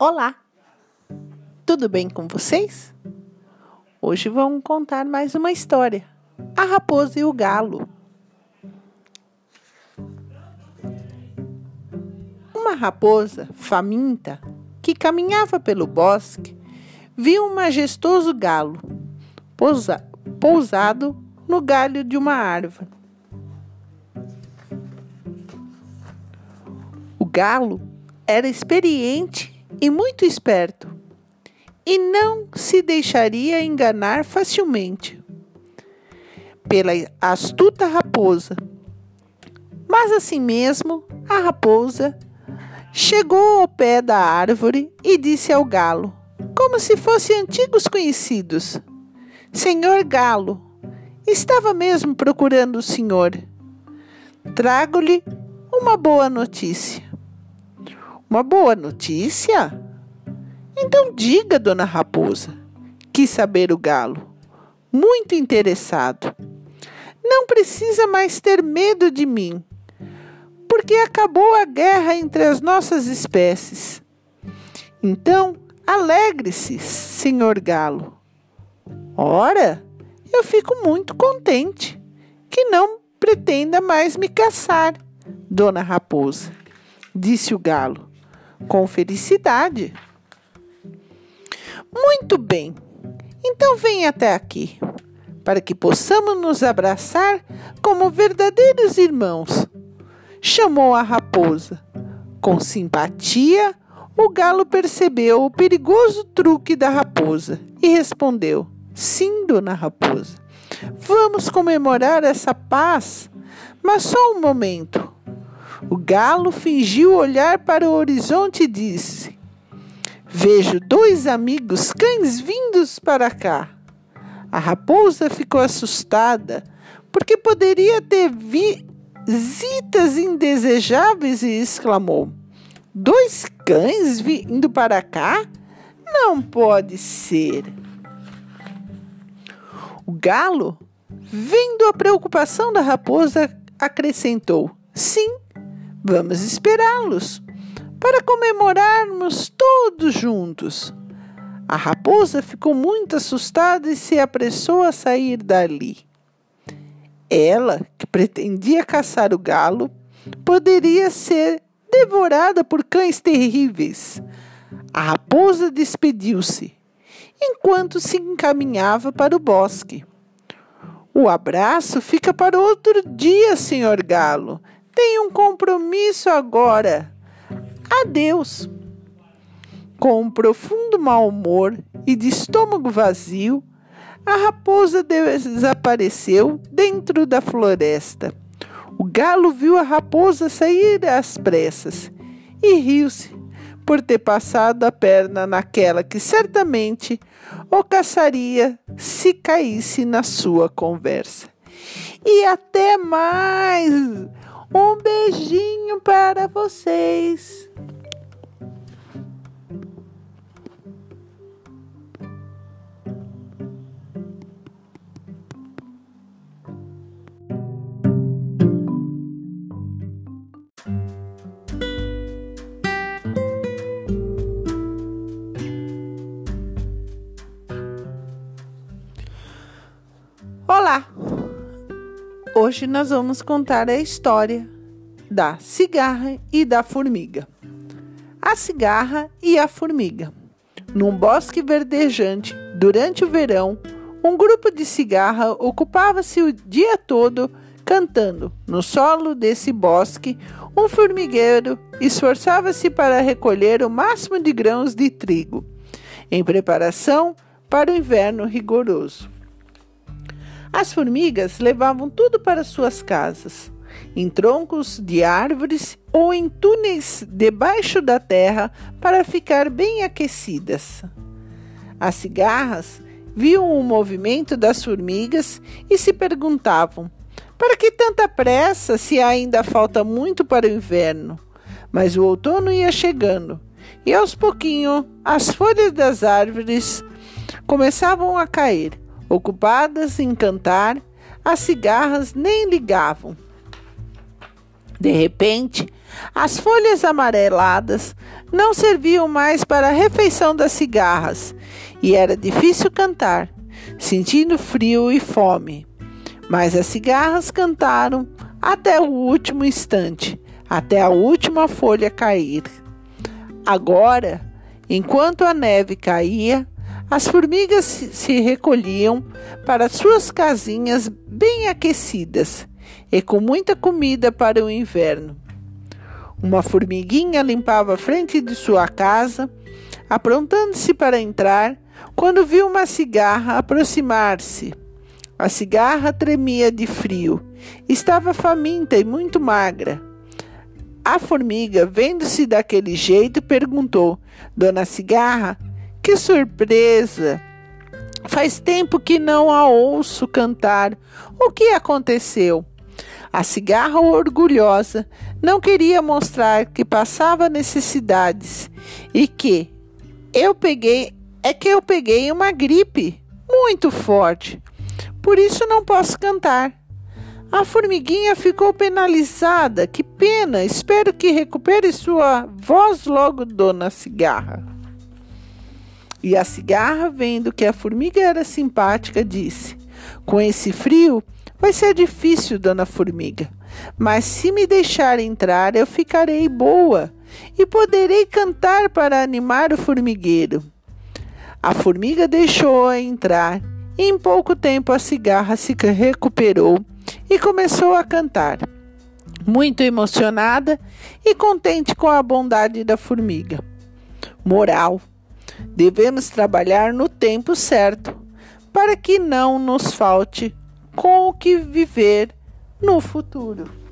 Olá! Tudo bem com vocês? Hoje vamos contar mais uma história: A Raposa e o Galo. Uma raposa faminta que caminhava pelo bosque viu um majestoso galo pousa, pousado no galho de uma árvore. O galo era experiente e muito esperto, e não se deixaria enganar facilmente pela astuta raposa. Mas assim mesmo, a raposa chegou ao pé da árvore e disse ao galo, como se fossem antigos conhecidos: Senhor Galo, estava mesmo procurando o senhor. Trago-lhe uma boa notícia. Uma boa notícia? Então diga, dona Raposa, quis saber o galo, muito interessado. Não precisa mais ter medo de mim, porque acabou a guerra entre as nossas espécies. Então, alegre-se, senhor galo. Ora, eu fico muito contente que não pretenda mais me caçar, dona Raposa, disse o galo com felicidade. Muito bem, então venha até aqui, para que possamos nos abraçar como verdadeiros irmãos. Chamou a raposa. Com simpatia, o galo percebeu o perigoso truque da raposa e respondeu: Sim, dona raposa. Vamos comemorar essa paz, mas só um momento. O galo fingiu olhar para o horizonte e disse: Vejo dois amigos cães vindos para cá. A raposa ficou assustada, porque poderia ter visitas indesejáveis e exclamou: Dois cães vindo para cá? Não pode ser. O galo, vendo a preocupação da raposa, acrescentou: Sim, Vamos esperá-los para comemorarmos todos juntos. A raposa ficou muito assustada e se apressou a sair dali. Ela, que pretendia caçar o galo, poderia ser devorada por cães terríveis. A raposa despediu-se, enquanto se encaminhava para o bosque. O abraço fica para outro dia, senhor galo, tenho um compromisso agora. Adeus. Com um profundo mau humor e de estômago vazio, a raposa desapareceu dentro da floresta. O galo viu a raposa sair às pressas e riu-se por ter passado a perna naquela que certamente o caçaria se caísse na sua conversa. E até mais! Um beijinho para vocês. Olá! Hoje nós vamos contar a história da cigarra e da formiga. A cigarra e a formiga. Num bosque verdejante, durante o verão, um grupo de cigarra ocupava-se o dia todo cantando. No solo desse bosque, um formigueiro esforçava-se para recolher o máximo de grãos de trigo, em preparação para o inverno rigoroso. As formigas levavam tudo para suas casas, em troncos de árvores ou em túneis debaixo da terra para ficar bem aquecidas. As cigarras viam o movimento das formigas e se perguntavam: para que tanta pressa se ainda falta muito para o inverno? Mas o outono ia chegando e aos pouquinhos as folhas das árvores começavam a cair Ocupadas em cantar, as cigarras nem ligavam. De repente, As folhas amareladas não serviam mais para a refeição das cigarras e era difícil cantar, sentindo frio e fome. Mas as cigarras cantaram até o último instante, até a última folha cair. Agora, enquanto a neve caía, as formigas se recolhiam para suas casinhas bem aquecidas e com muita comida para o inverno. Uma formiguinha limpava a frente de sua casa, aprontando-se para entrar, quando viu uma cigarra aproximar-se. A cigarra tremia de frio, estava faminta e muito magra. A formiga, vendo-se daquele jeito, perguntou: Dona Cigarra, que surpresa! Faz tempo que não a ouço cantar. O que aconteceu? A cigarra orgulhosa não queria mostrar que passava necessidades e que eu peguei é que eu peguei uma gripe muito forte. Por isso não posso cantar. A formiguinha ficou penalizada. Que pena! Espero que recupere sua voz logo, dona cigarra. E a cigarra, vendo que a formiga era simpática, disse: Com esse frio, vai ser difícil, dona formiga. Mas se me deixar entrar, eu ficarei boa e poderei cantar para animar o formigueiro. A formiga deixou-a entrar e em pouco tempo a cigarra se recuperou e começou a cantar, muito emocionada e contente com a bondade da formiga. Moral: devemos trabalhar no tempo certo para que não nos falte com o que viver no futuro.